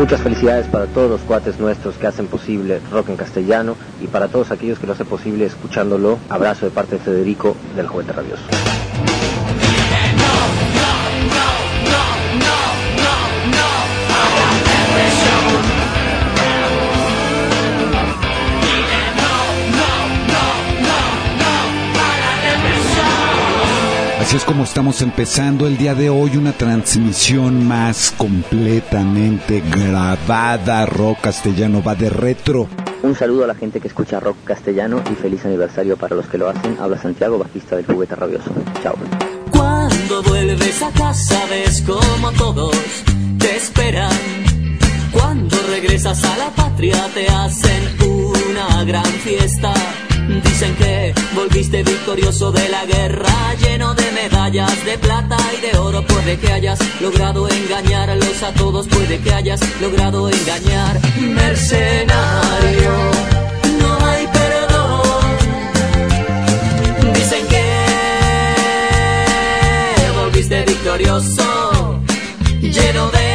Muchas felicidades para todos los cuates nuestros que hacen posible rock en castellano y para todos aquellos que lo hacen posible escuchándolo. Abrazo de parte de Federico del Juguete Rabioso. Así es como estamos empezando el día de hoy una transmisión más completamente grabada. Rock castellano va de retro. Un saludo a la gente que escucha rock castellano y feliz aniversario para los que lo hacen. Habla Santiago, bajista del juguete rabioso. Chao. Cuando vuelves a casa ves como todos te esperan. Cuando regresas a la patria te hacen una gran fiesta. Dicen que volviste victorioso de la guerra, lleno de medallas de plata y de oro. Puede que hayas logrado engañarlos a todos, puede que hayas logrado engañar. Mercenario, no hay perdón. Dicen que volviste victorioso, lleno de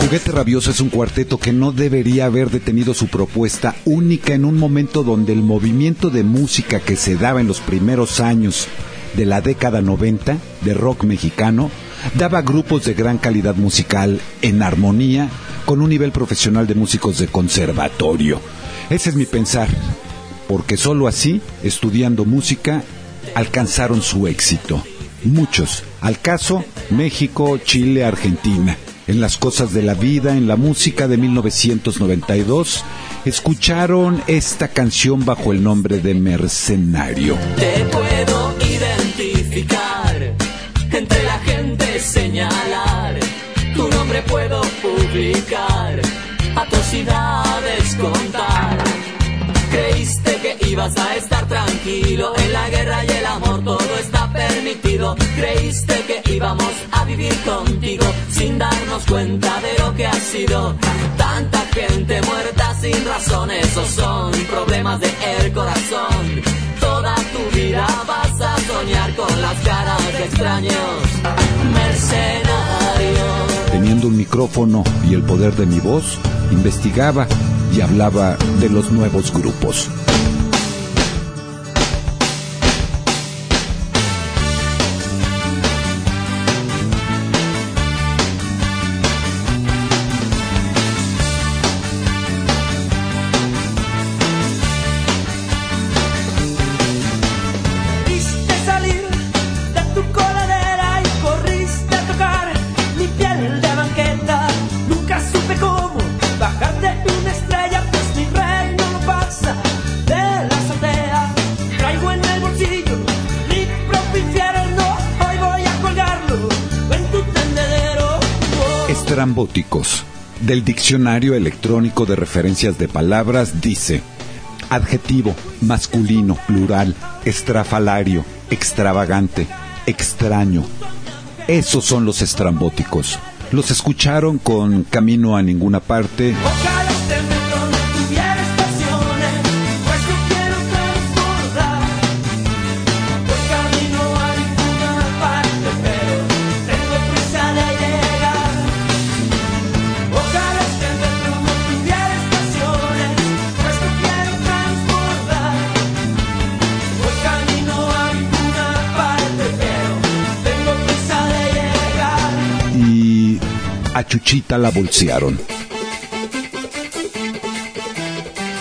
Juguete Rabioso es un cuarteto que no debería haber detenido su propuesta única en un momento donde el movimiento de música que se daba en los primeros años de la década 90 de rock mexicano daba grupos de gran calidad musical en armonía con un nivel profesional de músicos de conservatorio. Ese es mi pensar, porque sólo así, estudiando música, alcanzaron su éxito. Muchos, al caso, México, Chile, Argentina. En las cosas de la vida, en la música de 1992, escucharon esta canción bajo el nombre de Mercenario. Te puedo identificar, entre la gente señalar, tu nombre puedo publicar, atrocidades contar. Creíste que ibas a estar tranquilo, en la guerra y el amor todo está permitido. Creíste que íbamos a vivir contigo sin darnos cuenta de lo que ha sido. Tanta gente muerta sin razón, esos son problemas de el corazón. Toda tu vida vas a soñar con las caras de extraños, mercenarios. Teniendo un micrófono y el poder de mi voz, investigaba y hablaba de los nuevos grupos. Del diccionario electrónico de referencias de palabras dice adjetivo, masculino, plural, estrafalario, extravagante, extraño. Esos son los estrambóticos. Los escucharon con Camino a ninguna parte, la bolsearon.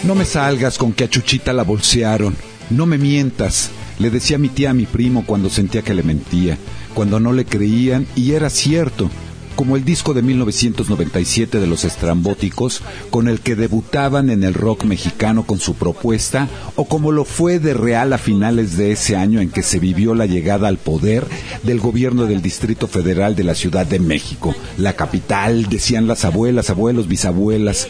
No me salgas con que a Chuchita la bolsearon. No me mientas. Le decía mi tía a mi primo cuando sentía que le mentía, cuando no le creían y era cierto. Como el disco de 1997 de los estrambóticos, con el que debutaban en el rock mexicano con su propuesta, o como lo fue de real a finales de ese año en que se vivió la llegada al poder del gobierno del Distrito Federal de la Ciudad de México, la capital, decían las abuelas, abuelos, bisabuelas,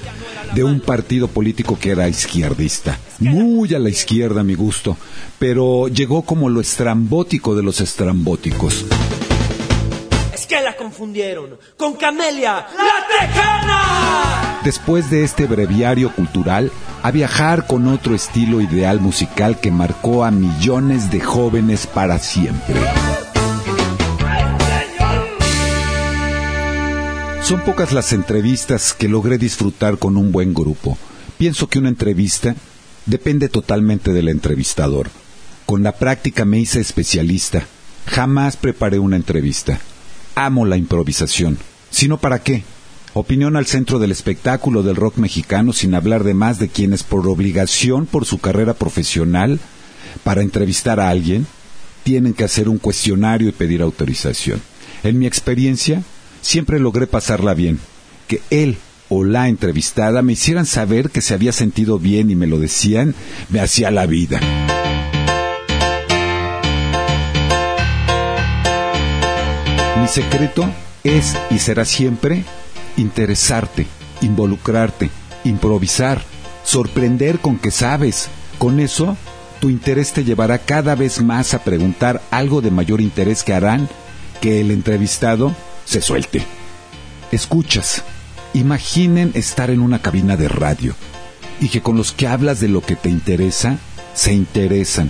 de un partido político que era izquierdista, muy a la izquierda a mi gusto, pero llegó como lo estrambótico de los estrambóticos. Que la confundieron con Camelia, la Tejana. después de este breviario cultural, a viajar con otro estilo ideal musical que marcó a millones de jóvenes para siempre. Son pocas las entrevistas que logré disfrutar con un buen grupo. Pienso que una entrevista depende totalmente del entrevistador. Con la práctica me hice especialista. Jamás preparé una entrevista. Amo la improvisación. Sino para qué. Opinión al centro del espectáculo del rock mexicano sin hablar de más de quienes por obligación, por su carrera profesional, para entrevistar a alguien, tienen que hacer un cuestionario y pedir autorización. En mi experiencia, siempre logré pasarla bien. Que él o la entrevistada me hicieran saber que se había sentido bien y me lo decían, me hacía la vida. Mi secreto es y será siempre interesarte, involucrarte, improvisar, sorprender con que sabes. Con eso, tu interés te llevará cada vez más a preguntar algo de mayor interés que harán que el entrevistado se suelte. Escuchas. Imaginen estar en una cabina de radio y que con los que hablas de lo que te interesa, se interesan.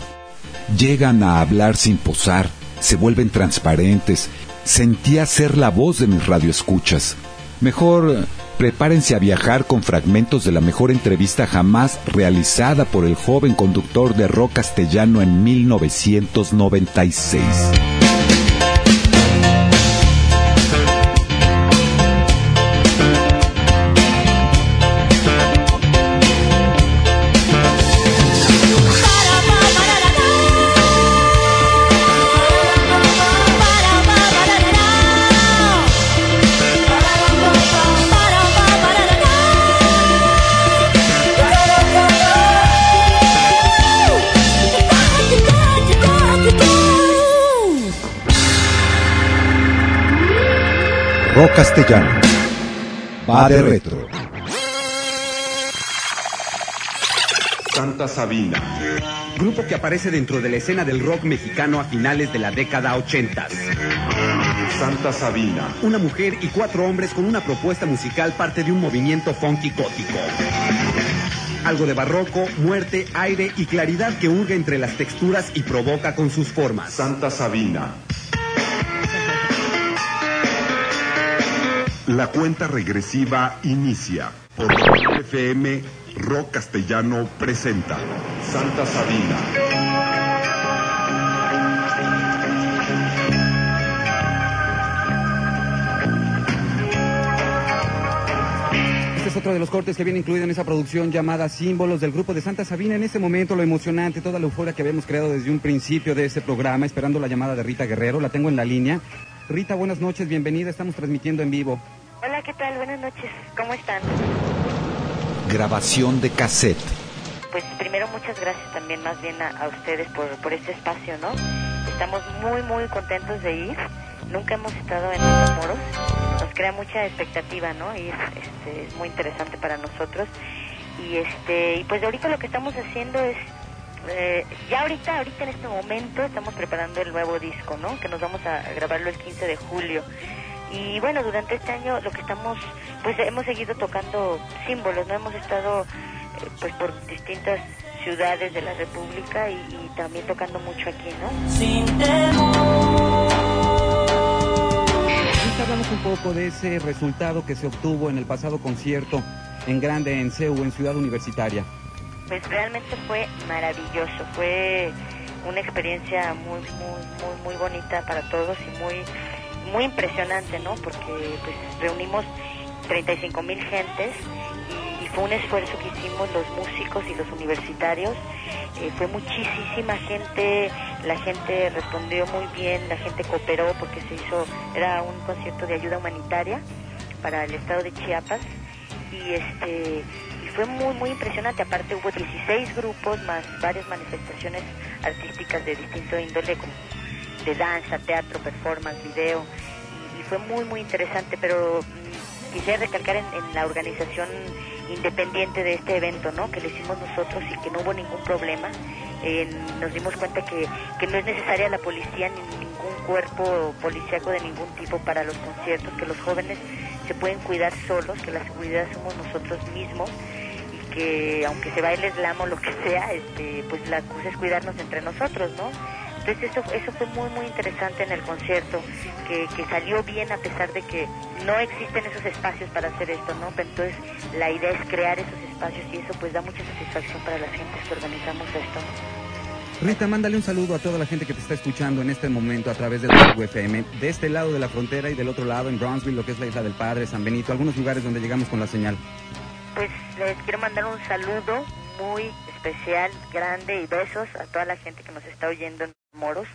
Llegan a hablar sin posar, se vuelven transparentes. Sentía ser la voz de mis radioescuchas. Mejor prepárense a viajar con fragmentos de la mejor entrevista jamás realizada por el joven conductor de rock castellano en 1996. Rock castellano. Va de retro. Santa Sabina. Grupo que aparece dentro de la escena del rock mexicano a finales de la década 80. Santa Sabina. Una mujer y cuatro hombres con una propuesta musical parte de un movimiento funky gótico. Algo de barroco, muerte, aire y claridad que hurga entre las texturas y provoca con sus formas. Santa Sabina. La cuenta regresiva inicia. Por FM Rock Castellano presenta Santa Sabina. Este es otro de los cortes que viene incluido en esa producción llamada Símbolos del grupo de Santa Sabina. En este momento lo emocionante, toda la euforia que habíamos creado desde un principio de este programa, esperando la llamada de Rita Guerrero. La tengo en la línea. Rita, buenas noches, bienvenida. Estamos transmitiendo en vivo. Hola, ¿qué tal? Buenas noches. ¿Cómo están? Grabación de cassette. Pues primero muchas gracias también más bien a, a ustedes por, por este espacio, ¿no? Estamos muy, muy contentos de ir. Nunca hemos estado en Matamoros. Nos crea mucha expectativa, ¿no? Ir, este, es muy interesante para nosotros. Y este, y pues ahorita lo que estamos haciendo es eh, ya ahorita, ahorita en este momento estamos preparando el nuevo disco, ¿no? Que nos vamos a grabarlo el 15 de julio. Y bueno, durante este año lo que estamos, pues hemos seguido tocando símbolos, ¿no? Hemos estado eh, pues por distintas ciudades de la República y, y también tocando mucho aquí, ¿no? Sin hablamos un poco de ese resultado que se obtuvo en el pasado concierto en Grande, en CEU, en Ciudad Universitaria. Pues realmente fue maravilloso, fue una experiencia muy, muy, muy, muy bonita para todos y muy, muy impresionante, ¿no? Porque pues reunimos 35 mil gentes y, fue un esfuerzo que hicimos los músicos y los universitarios. Eh, fue muchísima gente, la gente respondió muy bien, la gente cooperó porque se hizo, era un concierto de ayuda humanitaria para el estado de Chiapas y este fue muy muy impresionante. Aparte hubo 16 grupos más varias manifestaciones artísticas de distinto índole como de danza teatro performance video y, fue muy muy interesante. Pero mm, quisiera recalcar en, la organización independiente de este evento no que lo hicimos nosotros y que no hubo ningún problema. Nos dimos cuenta que, que no es necesaria la policía ni ningún cuerpo policíaco de ningún tipo para los conciertos, que los jóvenes se pueden cuidar solos, que la seguridad somos nosotros mismos que aunque se baile slam o lo que sea, este, pues la cosa es cuidarnos entre nosotros, ¿no? Entonces eso, eso fue muy muy interesante en el concierto, que, que salió bien a pesar de que no existen esos espacios para hacer esto, ¿no? Pero entonces la idea es crear esos espacios y eso pues da mucha satisfacción para las gentes que organizamos esto. Rita, mándale un saludo a toda la gente que te está escuchando en este momento a través de la FM, de este lado de la frontera y del otro lado en Brownsville, lo que es la Isla del Padre, San Benito, algunos lugares donde llegamos con la señal. Pues les quiero mandar un saludo muy especial, grande y besos a toda la gente que nos está oyendo en Moros.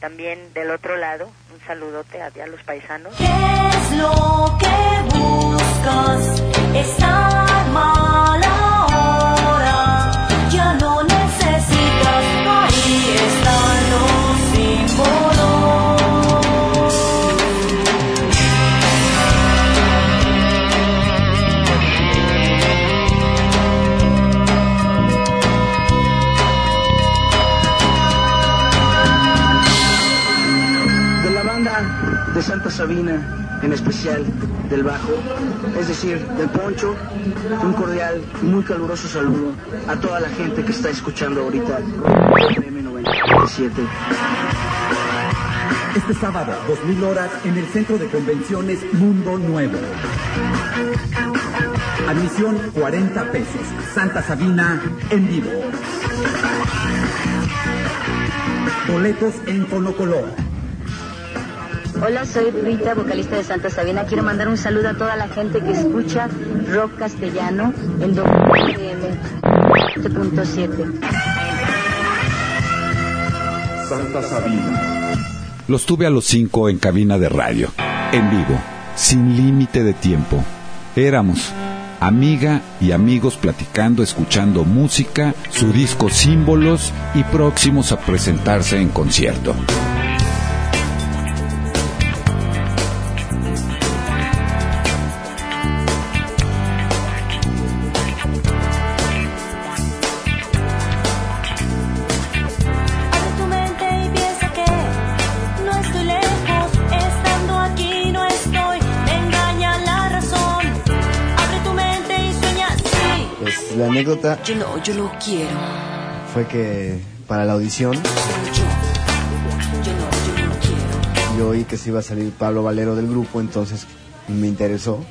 También del otro lado, un saludote a, los paisanos. ¿Qué es lo que buscas? Estar mal de Santa Sabina, en especial del bajo, es decir, del poncho, un cordial y muy caluroso saludo a toda la gente que está escuchando ahorita FM 97. Este sábado, 2000 horas, en el Centro de Convenciones Mundo Nuevo. Admisión 40 pesos. Santa Sabina en vivo. Boletos en Fonocolor. Hola, soy Rita, vocalista de Santa Sabina. Quiero mandar un saludo a toda la gente que escucha rock castellano en WFM 7.7. Santa Sabina. Los tuve a los cinco en cabina de radio, en vivo, sin límite de tiempo. Éramos amiga y amigos platicando, escuchando música, su disco símbolos y próximos a presentarse en concierto. Anécdota Yo no, yo lo quiero. fue que para la audición Yo, yo no, yo no quiero. yo oí que se iba a salir Pablo Valero del grupo, entonces me interesó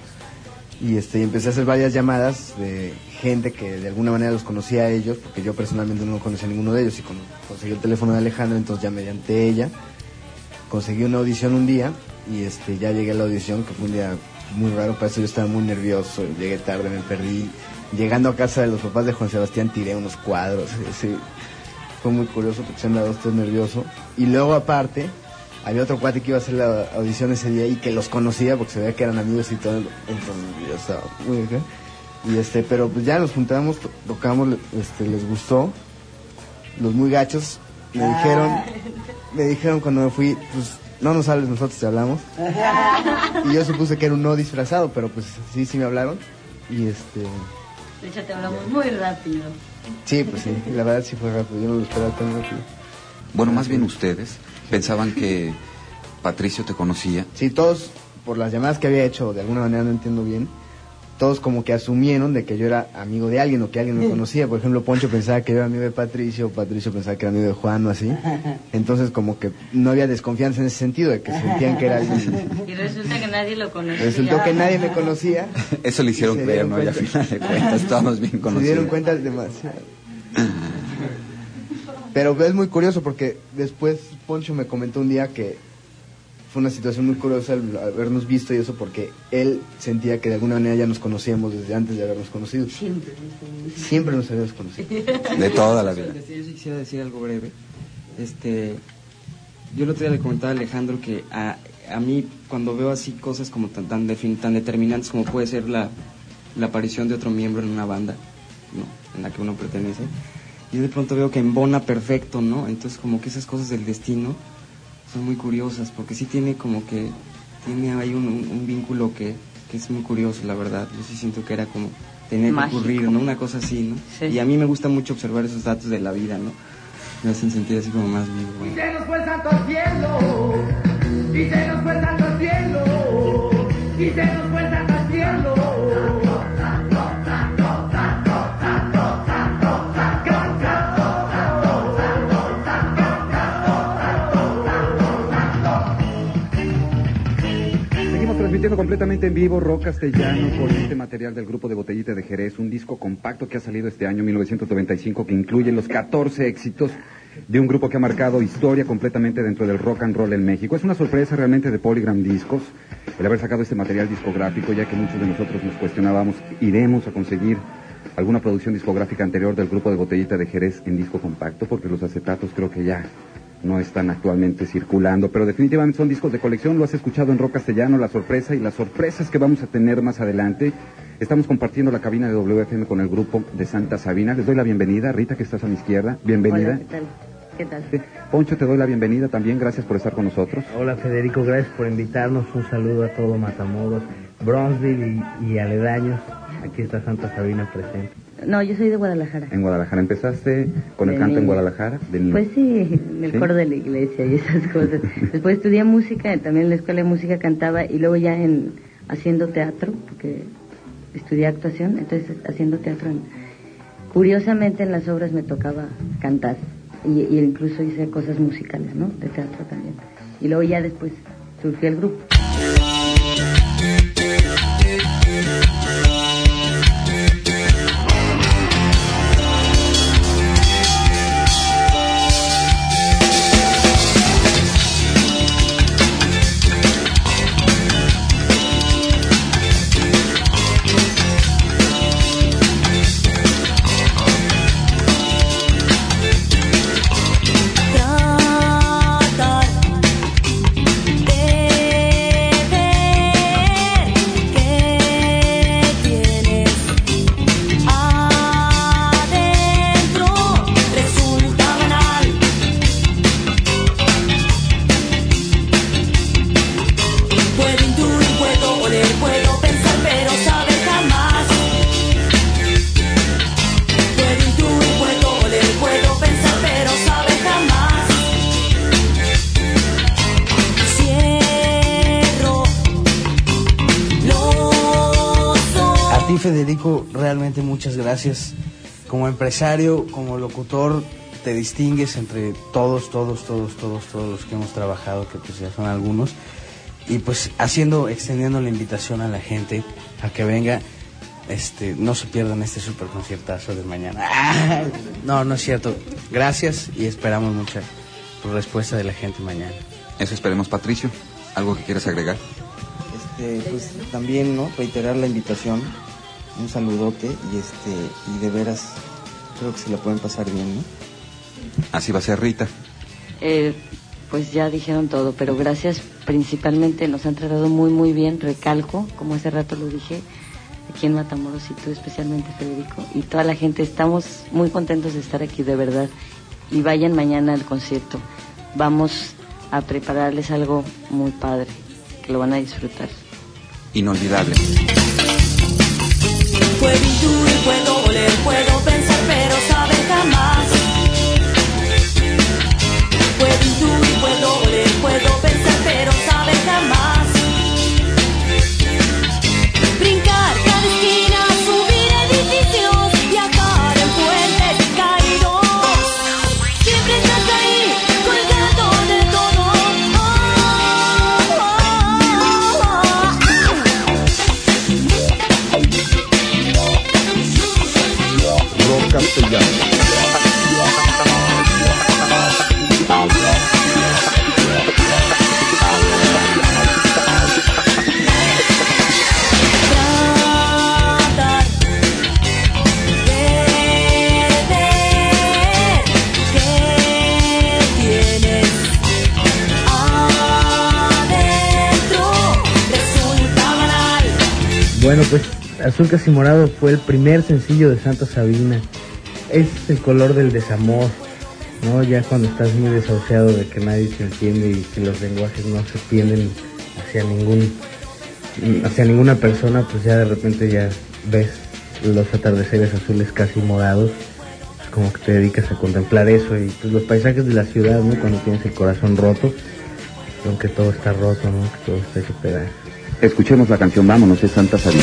y este y empecé a hacer varias llamadas de gente que de alguna manera los conocía a ellos, porque yo personalmente no conocía a ninguno de ellos y con- conseguí el teléfono de Alejandra, entonces ya mediante ella conseguí una audición un día y este ya llegué a la audición que fue un día muy raro, para eso yo estaba muy nervioso, llegué tarde, me perdí. Llegando a casa de los papás de Juan Sebastián tiré unos cuadros, fue muy curioso porque se andaba usted nervioso. Y luego aparte, había otro cuate que iba a hacer la audición ese día y que los conocía porque se veía que eran amigos y todo. Entonces yo estaba muy acá. Y este, pero pues ya nos juntamos, to- tocamos, este, les gustó. Los muy gachos me dijeron, me dijeron cuando me fui, pues no nos hables, nosotros te hablamos. Y yo supuse que era un no disfrazado, pero pues sí, sí me hablaron. Y este, De hecho, te hablamos muy rápido. sí, pues sí, la verdad sí fue rápido, yo no lo esperaba tan rápido. Bueno, más bien ustedes pensaban que Patricio te conocía. Sí, todos, por las llamadas que había hecho, de alguna manera no entiendo bien, todos como que asumieron de que yo era amigo de alguien o que alguien me conocía. Por ejemplo, Poncho pensaba que yo era amigo de Patricio, Patricio pensaba que era amigo de Juan o así. Entonces como que no había desconfianza en ese sentido, de que sentían que era alguien. Y resulta que nadie lo conocía. Resultó que nadie me conocía. Eso le hicieron creer, ¿no? Y a final de cuentas estábamos bien Se dieron conocidos. cuenta demasiado. Pero es muy curioso porque después Poncho me comentó un día que fue una situación muy curiosa el habernos visto y eso porque él sentía que de alguna manera ya nos conocíamos desde antes de habernos conocido. Siempre. Siempre nos habíamos conocido. De toda la vida. Yo sí quisiera decir algo breve. Este, yo el otro día le comentaba a Alejandro que a, a mí cuando veo así cosas como tan, tan, defin- tan determinantes como puede ser la, la aparición de otro miembro en una banda, ¿no? En la que uno pertenece, yo de pronto veo que embona perfecto, ¿no? Entonces como que esas cosas del destino son muy curiosas, porque sí tiene como que, tiene ahí un, un- un vínculo que, que es muy curioso, la verdad. Yo sí siento que era como, que Mágico. ocurrir, ¿no? Una cosa así, ¿no? Sí. Y a mí me gusta mucho observar esos datos de la vida, ¿no? Me hacen sentir así como más vivo. ¿no? se nos fue el santo cielo, y se nos fue el santo cielo, y se nos fue el santo cielo. Completamente en vivo Rock Castellano con este material del grupo de Botellita de Jerez, un disco compacto que ha salido este año 1995 que incluye los 14 éxitos de un grupo que ha marcado historia completamente dentro del rock and roll en México. Es una sorpresa realmente de Polygram Discos el haber sacado este material discográfico, ya que muchos de nosotros nos cuestionábamos, iremos a conseguir alguna producción discográfica anterior del grupo de Botellita de Jerez en disco compacto, porque los acetatos creo que ya no están actualmente circulando, pero definitivamente son discos de colección, lo has escuchado en rock castellano, la sorpresa y las sorpresas que vamos a tener más adelante. Estamos compartiendo la cabina de WFM con el grupo de Santa Sabina. Les doy la bienvenida, Rita, que estás a mi izquierda. Bienvenida. Hola, ¿qué tal? ¿Qué tal? Poncho, te doy la bienvenida también, gracias por estar con nosotros. Hola Federico, gracias por invitarnos. Un saludo a todo Matamoros, Bronzeville y, y aledaños. Aquí está Santa Sabina presente. No, yo soy de Guadalajara. En Guadalajara, ¿empezaste con el De canto en. Guadalajara? De niño. Pues sí, en el ¿Sí? coro de la iglesia y esas cosas. Después estudié música, también en la escuela de música cantaba y luego ya en haciendo teatro, porque estudié actuación, entonces haciendo teatro. en- curiosamente en las obras me tocaba cantar y, y incluso hice cosas musicales, ¿no? De teatro también. Y luego ya después surgió el grupo. Empresario, como locutor, te distingues entre todos, todos, todos, todos, todos los que hemos trabajado, que pues ya son algunos. Y pues haciendo, extendiendo la invitación a la gente a que venga, este, no se pierdan este super conciertazo de mañana. ¡Ah! No, no es cierto. Gracias y esperamos mucha respuesta de la gente mañana. Eso esperemos, Patricio. ¿Algo que quieras agregar? Este, pues también, ¿no? Reiterar la invitación, un saludote y este, y de veras creo que se la pueden pasar bien, ¿no? Así va a ser Rita. Eh, pues ya dijeron todo, pero gracias principalmente, nos han tratado muy, muy bien, recalco, como hace rato lo dije, aquí en Matamoros y tú especialmente, Federico, y toda la gente, estamos muy contentos de estar aquí, de verdad, y vayan mañana al concierto. Vamos a prepararles algo muy padre, que lo van a disfrutar. Inolvidable. Puedo intuir, puedo oler, puedo pensar, puedo oler, Bueno, pues Azul Casi Morado fue el primer sencillo de Santa Sabina. Es el color del desamor, ¿no? Ya cuando estás muy desahuciado de que nadie te entiende y que los lenguajes no se tienden hacia ningún hacia ninguna persona, pues ya de repente ya ves los atardeceres azules casi morados, pues como que te dedicas a contemplar eso y pues los paisajes de la ciudad, ¿no? Cuando tienes el corazón roto, aunque todo está roto, ¿no? Que todo está hecho pedazos. Escuchemos la canción Vámonos, es Santa Sabina.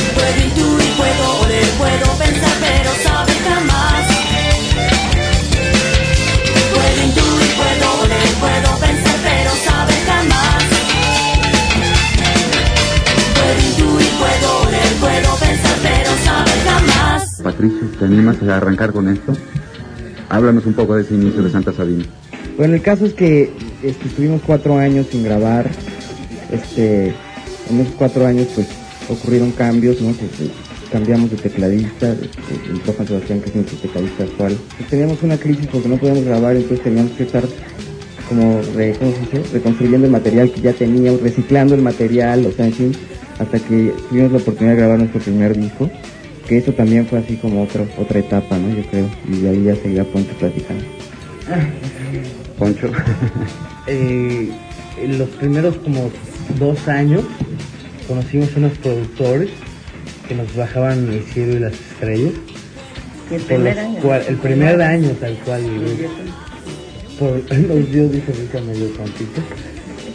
Patricio, ¿te animas a arrancar con esto? Háblanos un poco de ese inicio de Santa Sabina. Bueno, el caso es que este, estuvimos cuatro años sin grabar. Este, en esos cuatro años, pues, ocurrieron cambios, ¿no? Pues, eh, cambiamos de tecladista, entró Juan Sebastián, que es nuestro tecladista actual. Pues, teníamos una crisis porque no podíamos grabar, entonces teníamos que estar como re- ¿cómo se dice? reconstruyendo el material que ya teníamos, reciclando el material, o sea, en fin, hasta que tuvimos la oportunidad de grabar nuestro primer disco, que eso también fue así como otra, otra etapa, ¿no? Yo creo, y de ahí ya seguirá Poncho platicando. Poncho. eh, los primeros como dos años conocimos unos productores que nos bajaban el cielo y las estrellas. El primer año. cual- el primer año tal cual. Por los dios Rica medio tontito.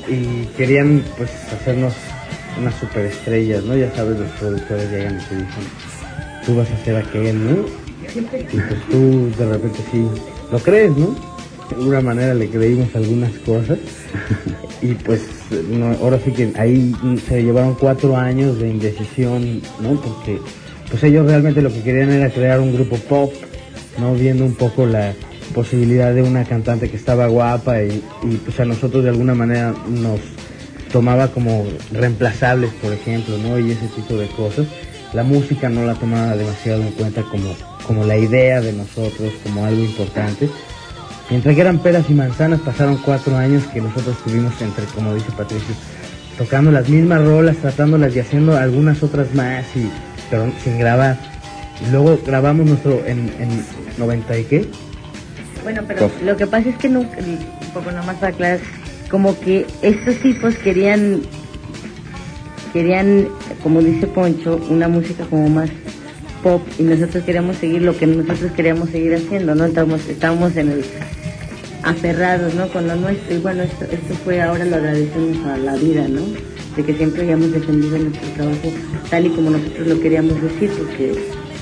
Y querían pues hacernos unas superestrellas, ¿no? Ya sabes, los productores llegan y te dicen, tú vas a ser aquel, ¿no? Y pues tú de repente sí lo crees, ¿no? De alguna manera le creímos algunas cosas y pues ahora sí que ahí se llevaron cuatro años de indecisión, ¿no? Porque pues ellos realmente lo que querían era crear un grupo pop, ¿no? Viendo un poco la posibilidad de una cantante que estaba guapa y, y, pues a nosotros de alguna manera nos tomaba como reemplazables, por ejemplo, ¿no? Y ese tipo de cosas. La música no la tomaba demasiado en cuenta como, como la idea de nosotros, como algo importante. Mientras que eran peras y manzanas, pasaron cuatro años que nosotros estuvimos entre, como dice Patricio, tocando las mismas rolas, tratándolas y haciendo algunas otras más, y, pero sin grabar. Y luego grabamos nuestro en, en 90 y qué? Bueno, pero lo que pasa es que nunca, un poco nomás para aclarar, como que estos tipos querían, querían, como dice Poncho, una música como más pop y nosotros queríamos seguir lo que nosotros queríamos seguir haciendo, ¿no? Estábamos, estábamos en el aferrados, ¿no? Con lo nuestro y bueno, esto, esto fue ahora lo agradecemos a la vida, ¿no? De que siempre hayamos defendido nuestro trabajo tal y como nosotros lo queríamos decir, porque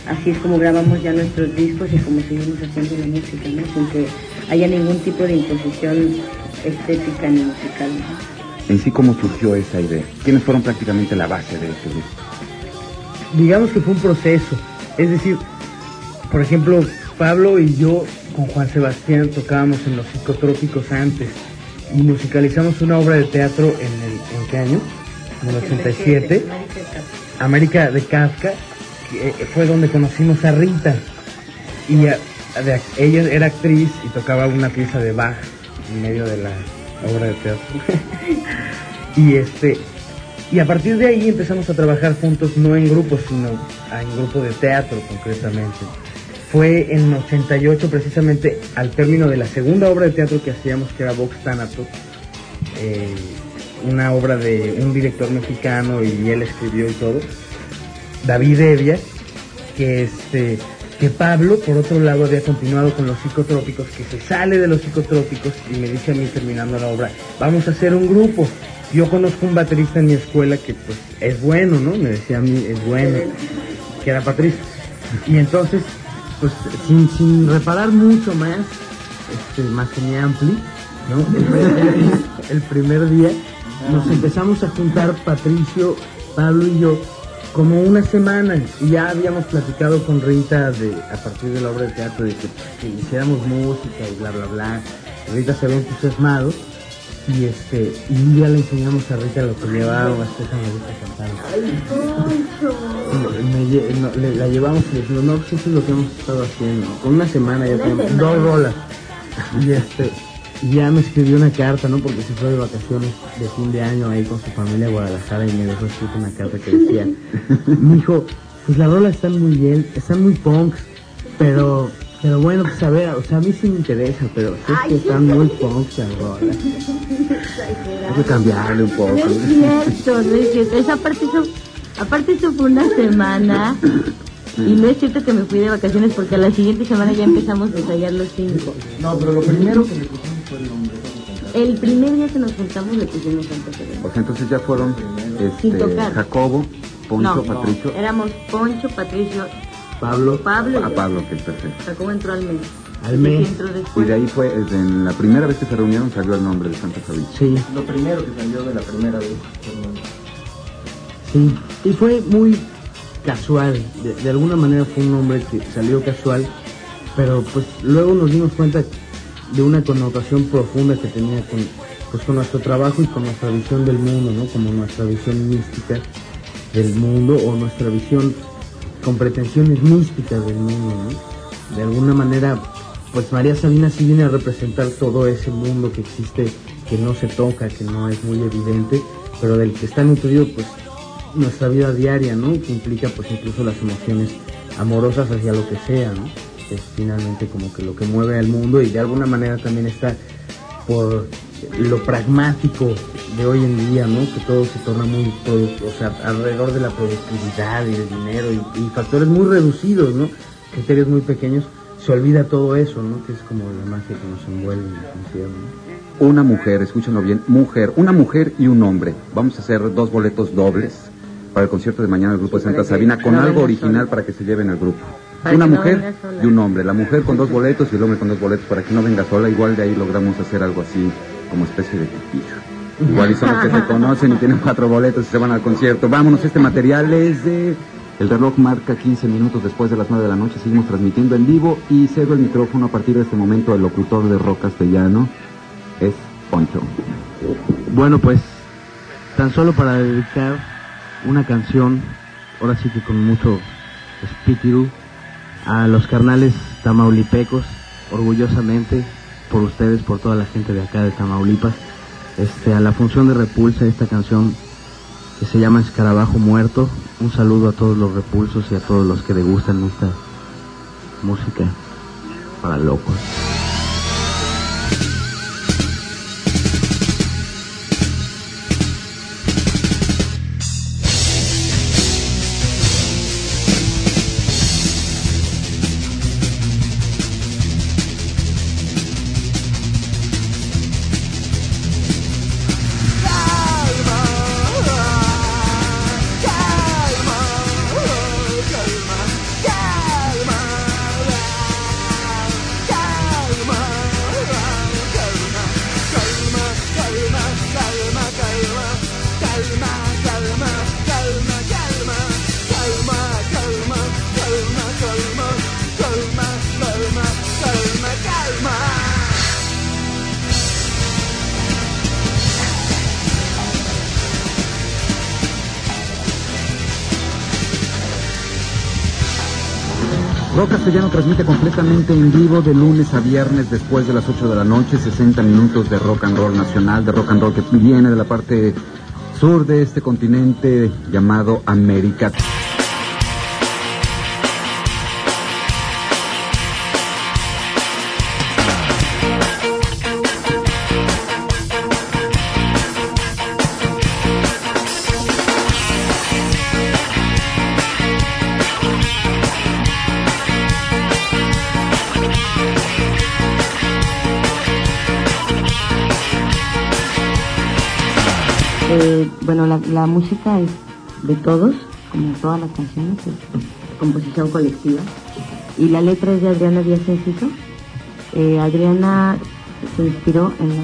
así es como grabamos ya nuestros discos y como seguimos haciendo la música, ¿no? Sin que haya ningún tipo de imposición estética ni musical, ¿no? En sí, ¿cómo surgió esa idea? ¿Quiénes fueron prácticamente la base de este grupo? digamos que fue un proceso. Es decir, por ejemplo, Pablo y yo con Juan Sebastián tocábamos en los psicotrópicos antes y musicalizamos una obra de teatro en el ¿en qué año? En el 87. América de Kafka, que eh, fue donde conocimos a Rita. Y a- de- ella era actriz y tocaba una pieza de Bach en medio de la obra de teatro. y este y a partir de ahí empezamos a trabajar juntos, no en grupos, sino en grupo de teatro concretamente. Fue en 88 precisamente al término de la segunda obra de teatro que hacíamos, que era Vox Thanatos, eh, una obra de un director mexicano y él escribió y todo, David Evia, que este que Pablo por otro lado había continuado con los psicotrópicos, que se sale de los psicotrópicos y me dice a mí terminando la obra, vamos a hacer un grupo. Yo conozco un baterista en mi escuela que pues es bueno, ¿no? Me decía a mí, es bueno, que era Patricio. Y entonces, pues sin, sin reparar mucho más, este, más que mi ampli, ¿no? El, primer- día nos empezamos a juntar Patricio, Pablo y yo como una semana y ya habíamos platicado con Rita de, a partir de la obra de teatro de que, que hiciéramos música y bla bla bla. Rita se había entusiasmado y este y un día le enseñamos a Rita lo que llevábamos a cantando. Me lle- no, la llevamos y le dijimos, no, pues eso es lo que hemos estado haciendo. Con una semana ya tenemos dos rolas. Y este, ya me escribió una carta, ¿no? Porque se fue de vacaciones de fin de año ahí con su familia a Guadalajara y me dejó escrita una carta que decía, mi hijo, pues las rolas están muy bien, están muy punks, pero, pero bueno, pues a ver, o sea, a mí sí me interesa, pero sí es que están muy punks rolas. Hay que cambiarle un poco. No es cierto, no es cierto. Esa parte eso, aparte eso fue una semana y no es cierto que me fui de vacaciones porque a la siguiente semana ya empezamos a ensayar los cinco. No, pero lo primero que le pusimos fue el nombre. El primer día que nos juntamos le pusimos Santa Teresa. O sea, entonces ya fueron Sin este, tocar. Jacobo, Poncho, no, Patricio. éramos Poncho, Patricio, Pablo. Pablo y A yo. Pablo, ok, perfecto. Jacobo entró al mes. Al mes. Y de ahí fue, desde en la primera vez que se reunieron salió el nombre de Santa Sabina. Sí, Lo primero que salió de la primera vez. sí. Y fue muy casual. De, de alguna manera fue un nombre que salió casual, pero pues luego nos dimos cuenta de una connotación profunda que tenía con, pues, con nuestro trabajo y con nuestra visión del mundo, ¿no? Como nuestra visión mística del mundo o nuestra visión con pretensiones místicas del mundo, ¿no? De alguna manera, pues María Sabina sí viene a representar todo ese mundo que existe, que no se toca, que no es muy evidente, pero del que está nutrido, pues, nuestra vida diaria, ¿no? Que implica, pues, incluso las emociones amorosas hacia lo que sea, ¿no? Es finalmente como que lo que mueve al mundo y de alguna manera también está por lo pragmático de hoy en día, ¿no? Que todo se torna muy, o sea, alrededor de la productividad y el dinero y, y factores muy reducidos, ¿no? Criterios muy pequeños, se olvida todo eso, ¿no? Que es como la magia que nos envuelve y nos encierra, ¿no? Una mujer, escúchenlo bien, mujer, una mujer y un hombre. Vamos a hacer dos boletos dobles para el concierto de mañana del grupo de Santa Sabina con no algo original sola. para que se lleven al grupo. Para una no mujer y un hombre. La mujer con dos boletos y el hombre con dos boletos para que no venga sola. Igual de ahí logramos hacer algo así como especie de pipillo. Igual y son los que se conocen y tienen cuatro boletos y se van al concierto. Vámonos, este material es de... El reloj marca 15 minutos después de las 9 de la noche. Seguimos transmitiendo en vivo y cedo el micrófono a partir de este momento al locutor de rock castellano. Es Poncho. Bueno, pues tan solo para dedicar una canción, ahora sí que con mucho espíritu, a los carnales tamaulipecos, orgullosamente por ustedes, por toda la gente de acá de Tamaulipas, este, a la función de Repulsa, esta canción que se llama Escarabajo Muerto. Un saludo a todos los repulsos y a todos los que degustan esta música para locos. Completamente en vivo de lunes a viernes después de las 8 de la noche, 60 minutos de rock and roll nacional, de rock and roll que viene de la parte sur de este continente llamado América. Bueno, la, música es de todos, como todas las canciones, es composición colectiva. Y la letra es de Adriana Díaz Enciso. Eh, Adriana se inspiró en la...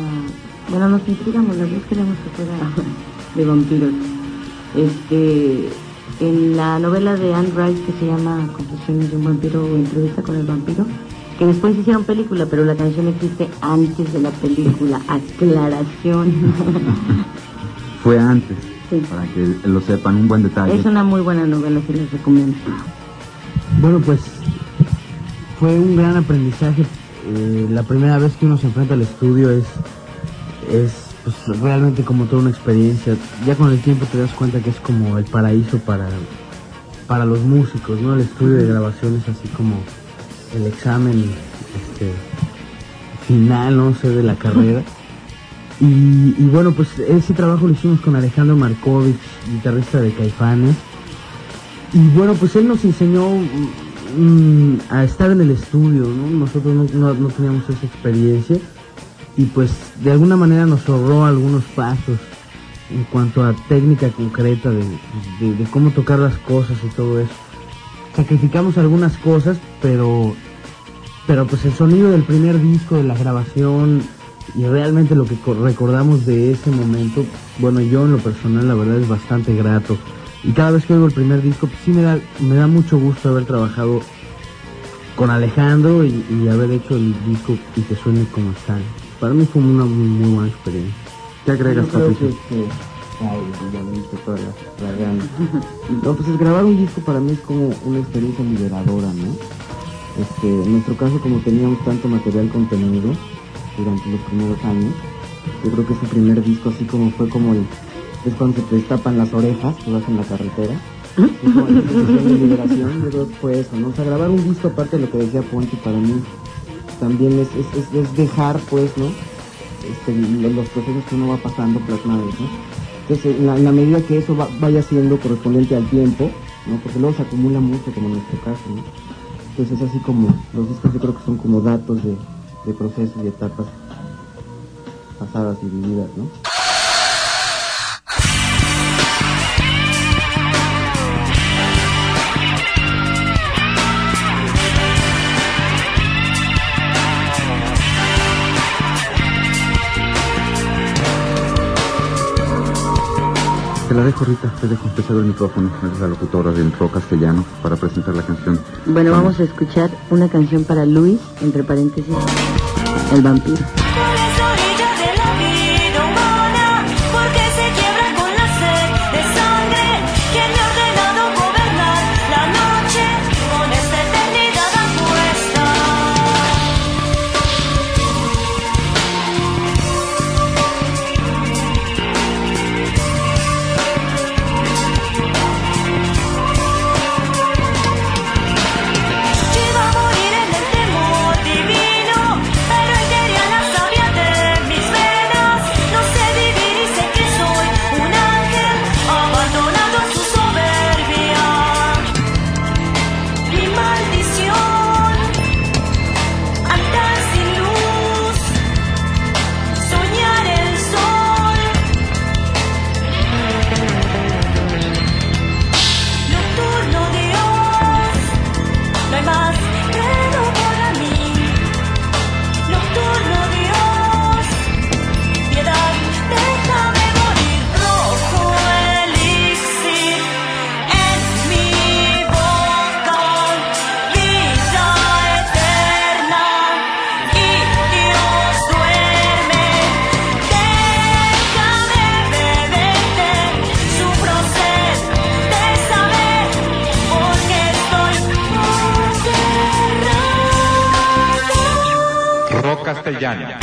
Bueno, nos inspiramos, dos queríamos que fuera de vampiros. Este, en la novela de Anne Rice que se llama Confesiones de un vampiro o Entrevista con el vampiro, que después hicieron película, pero la canción existe antes de la película. Aclaración. Fue antes, Sí. para que lo sepan, un buen detalle. Es una muy buena novela, se les recomiendo. Bueno, pues fue un gran aprendizaje. Eh, la primera vez que uno se enfrenta al estudio es, es pues, realmente como toda una experiencia. Ya con el tiempo te das cuenta que es como el paraíso para, para los músicos, ¿no? El estudio de grabación es así como el examen este, final, no sé, de la carrera. Y, bueno, pues ese trabajo lo hicimos con Alejandro Markovich, guitarrista de Caifanes. Y bueno, pues él nos enseñó mm, a estar en el estudio, ¿no? Nosotros no, no- no teníamos esa experiencia y pues de alguna manera nos ahorró algunos pasos en cuanto a técnica concreta de, de- de cómo tocar las cosas y todo eso. Sacrificamos algunas cosas, pero pero pues el sonido del primer disco, de la grabación y realmente lo que co- recordamos de ese momento, bueno, yo en lo personal la verdad es bastante grato. Y cada vez que oigo el primer disco, pues sí me da, me da mucho gusto haber trabajado con Alejandro y, y haber hecho el disco y que suene como está. Para mí fue una muy, muy buena experiencia. ¿Qué agregas, Patricio? que- que- ay, ya toda la, la gana. No, pues es grabar un disco para mí es como una experiencia liberadora, ¿no? Este, en nuestro caso, como teníamos tanto material contenido durante los primeros años, yo creo que ese primer disco así como fue como el, es cuando se te destapan las orejas, que vas en la carretera, como la de liberación, yo creo que fue eso, ¿no? O sea, grabar un disco aparte de lo que decía Ponchi para mí también es, es, es- es dejar pues, ¿no? Este, lo- los procesos que uno va pasando plasmados, ¿no? Entonces, en la, en la medida que eso va- vaya siendo correspondiente al tiempo, ¿no? Porque luego se acumula mucho, como en nuestro caso, ¿no? Entonces, es así como, los discos yo creo que son como datos de, de procesos y etapas pasadas y vividas, ¿no? Te la dejo, Rita, te dejo. Cedo el micrófono. Eres la locutora del rock castellano para presentar la canción. Bueno, vamos a escuchar una canción para Luis, entre paréntesis, El vampiro. Rock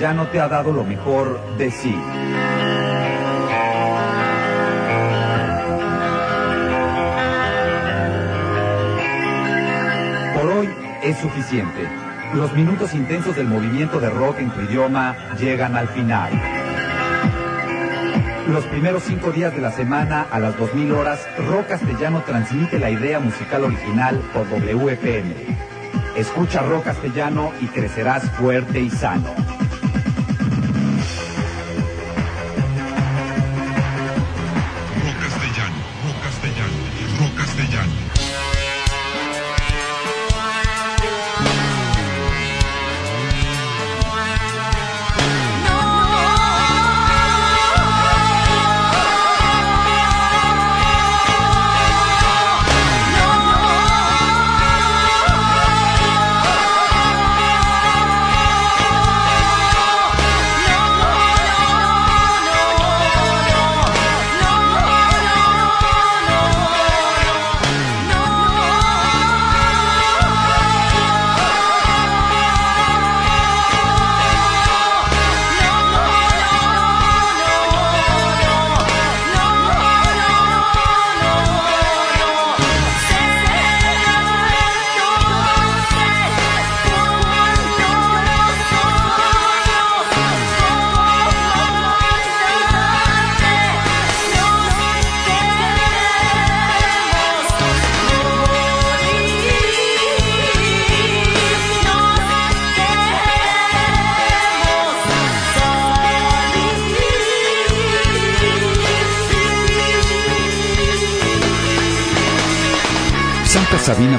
Rock Castellano te ha dado lo mejor de sí. Por hoy es suficiente. Los minutos intensos del movimiento de rock en tu idioma llegan al final. Los primeros cinco días de la semana a las 2000 horas, Rock Castellano transmite la idea musical original por WFM. Escucha Rock Castellano y crecerás fuerte y sano.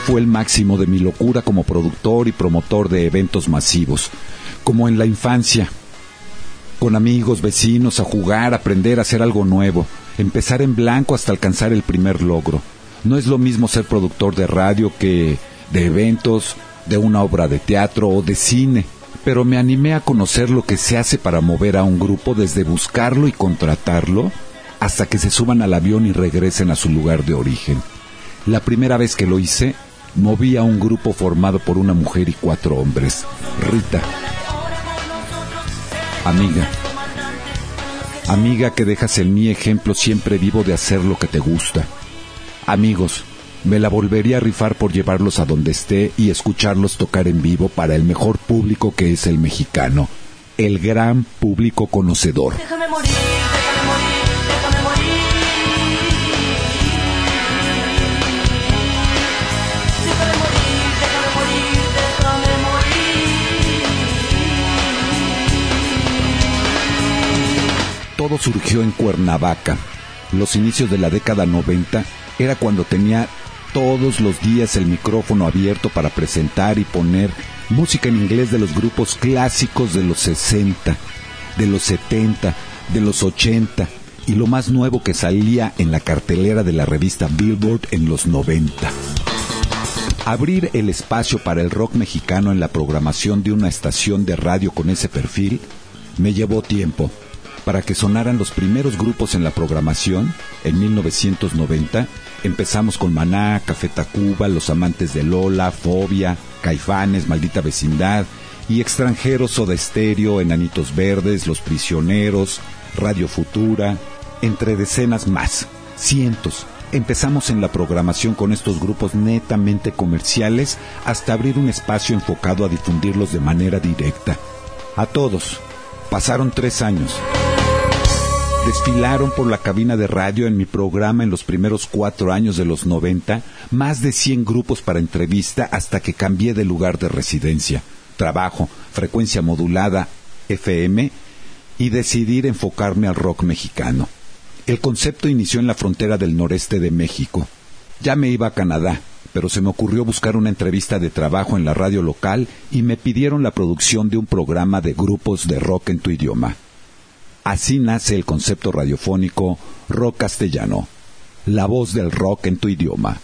Fue el máximo de mi locura como productor y promotor de eventos masivos, como en la infancia, con amigos, vecinos, a jugar, aprender a hacer algo nuevo, empezar en blanco hasta alcanzar el primer logro. No es lo mismo ser productor de radio que de eventos, de una obra de teatro o de cine, pero me animé a conocer lo que se hace para mover a un grupo desde buscarlo y contratarlo hasta que se suban al avión y regresen a su lugar de origen. La primera vez que lo hice, moví a un grupo formado por una mujer y cuatro hombres. Rita. Amiga. Amiga que dejas en mí ejemplo siempre vivo de hacer lo que te gusta. Amigos, me la volvería a rifar por llevarlos a donde esté y escucharlos tocar en vivo para el mejor público que es el mexicano, el gran público conocedor. Déjame morir, Todo surgió en Cuernavaca. Los inicios de la década 90 era cuando tenía todos los días el micrófono abierto para presentar y poner música en inglés de los grupos clásicos de los 60, de los 70, de los 80 y lo más nuevo que salía en la cartelera de la revista Billboard en los 90. Abrir el espacio para el rock mexicano en la programación de una estación de radio con ese perfil me llevó tiempo. Para que sonaran los primeros grupos en la programación, en 1990, empezamos con Maná, Café Tacuba, Los Amantes de Lola, Fobia, Caifanes, Maldita Vecindad y extranjeros Soda Stereo, Enanitos Verdes, Los Prisioneros, Radio Futura, entre decenas más, cientos. Empezamos en la programación con estos grupos netamente comerciales hasta abrir un espacio enfocado a difundirlos de manera directa. A todos. Pasaron tres años. Desfilaron por la cabina de radio en mi programa en los primeros cuatro años de los 90 más de 100 grupos para entrevista hasta que cambié de lugar de residencia, trabajo, frecuencia modulada, FM y decidir enfocarme al rock mexicano. El concepto inició en la frontera del noreste de México. Ya me iba a Canadá, pero se me ocurrió buscar una entrevista de trabajo en la radio local y me pidieron la producción de un programa de grupos de rock en tu idioma. Así nace el concepto radiofónico Rock Castellano, la voz del rock en tu idioma.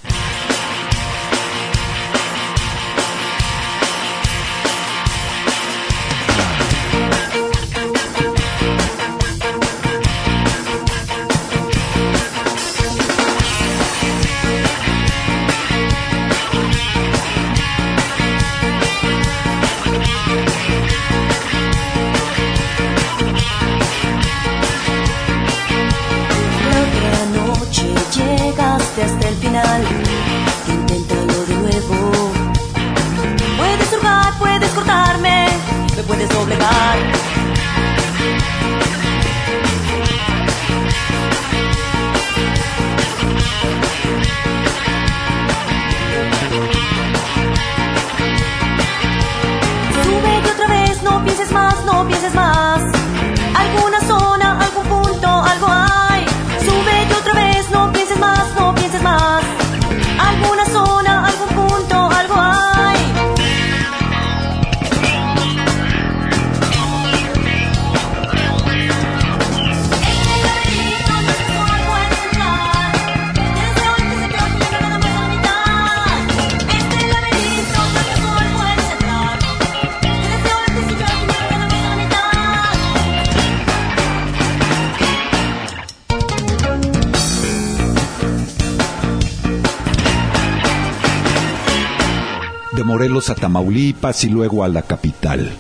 A Tamaulipas y luego a la capital.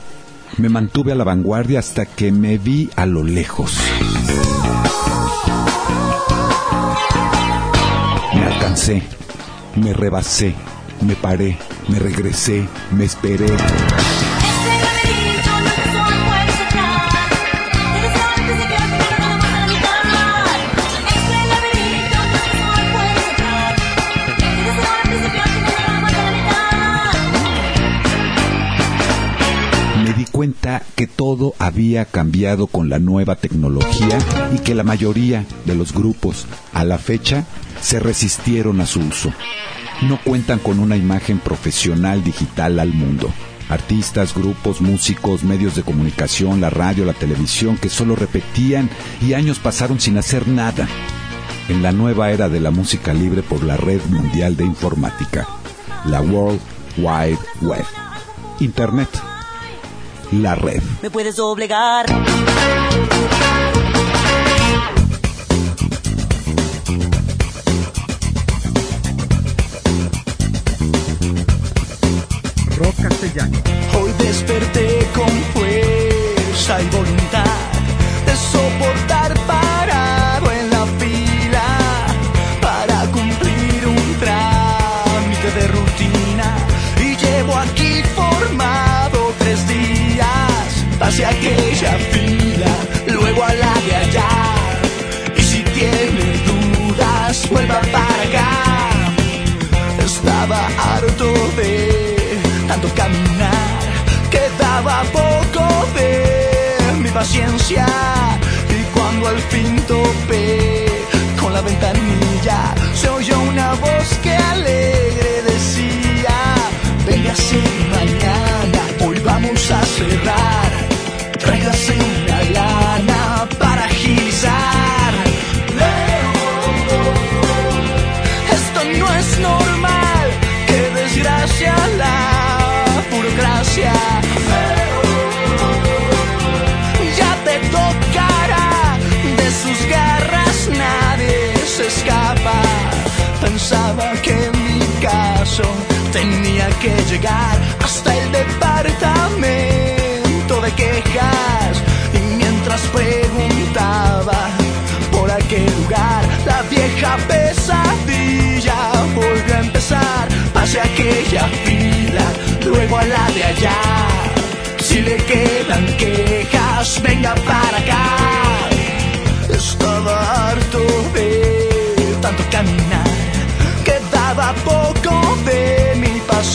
Me mantuve a la vanguardia hasta que me vi a lo lejos. Me alcancé, me rebasé, me paré, me regresé, me esperé. Que todo había cambiado con la nueva tecnología y que la mayoría de los grupos a la fecha se resistieron a su uso. No cuentan con una imagen profesional digital al mundo. Artistas, grupos, músicos, medios de comunicación, la radio, la televisión, que solo repetían y años pasaron sin hacer nada. En la nueva era de la música libre por la red mundial de informática, la World Wide Web. Internet. La red. Me puedes doblegar. Rock castellano. Hoy desperté con fuerza y voluntad harto de tanto caminar, quedaba poco de mi paciencia. Y cuando al fin topé con la ventanilla, se oyó una voz que alegre decía: Véngase mañana, hoy vamos a cerrar. Tráigase una lana Pensaba que en mi caso tenía que llegar hasta el departamento de quejas. Y mientras preguntaba por aquel lugar, la vieja pesadilla volvió a empezar. Pasé aquella fila, luego a la de allá. Si le quedan quejas, venga para acá.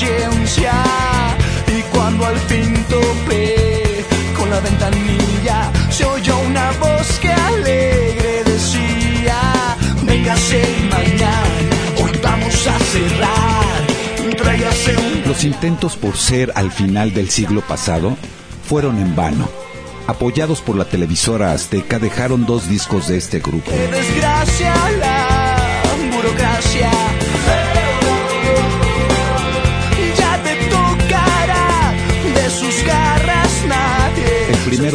Y cuando al fin topé con la ventanilla, se oyó una voz que alegre decía: Véngase mañana, hoy vamos a cerrar. Tráigase un Los intentos por ser al final del siglo pasado fueron en vano. Apoyados por la televisora azteca, dejaron dos discos de este grupo. Qué desgracia la burocracia.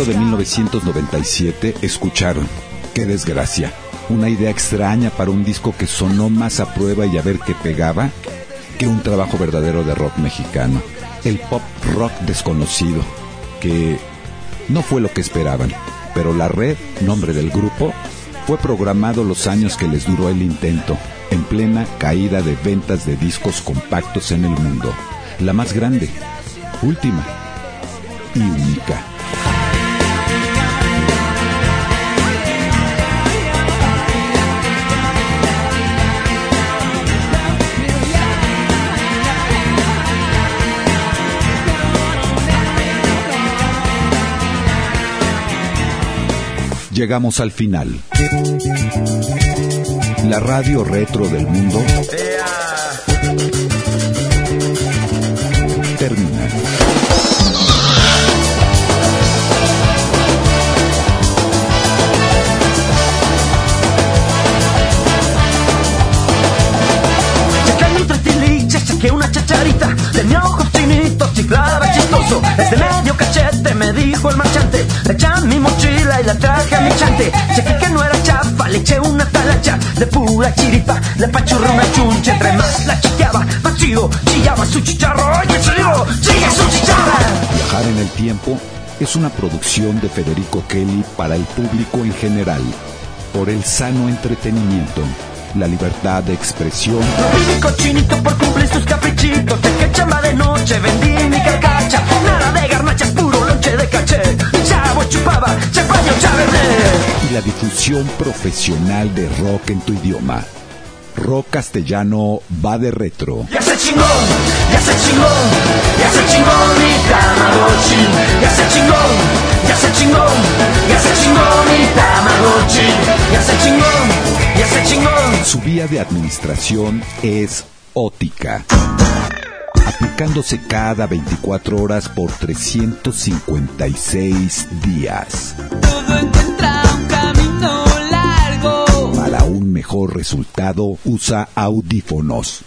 De 1997 escucharon, qué desgracia, una idea extraña para un disco que sonó más a prueba y a ver qué pegaba que un trabajo verdadero de rock mexicano. El pop rock desconocido, que no fue lo que esperaban, pero la red, nombre del grupo, fue programado los años que les duró el intento, en plena caída de ventas de discos compactos en el mundo, la más grande, última y única. Llegamos al final. La radio retro del mundo termina. Saqué saqué una chacharita Tenía ojos chinitos, chiflaba chistoso Es de medio cachete, me dijo el marchante Le eché a mi mochila y la traje a mi chante Chequé que no era chafa, le eché una tala carcacha de pura chiripa, le pachurra una chuncha entre más la chiqueaba, más chido, chillaba su chicharro, oye, chido, sigue su chicharra. Viajar en el tiempo es una producción de Federico Kelly para el público en general, por el sano entretenimiento, la libertad de expresión mi cochinito por cumplir sus caprichitos, de que chamba de noche vendí mi carcacha, nada de garnachas, de caché, chavo chupaba, y la difusión profesional de rock en tu idioma. Rock castellano va de retro. Ya se chingó, ya se chingó, ya se chingó mi Tamagotchi. Ya se chingó, ya se chingó, ya se chingó mi Tamagotchi. Ya se chingó, ya se chingó. Su vía de administración es ótica, aplicándose cada 24 horas por 356 días. Todo encuentra un camino largo. Para un mejor resultado, usa audífonos.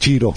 Chiro,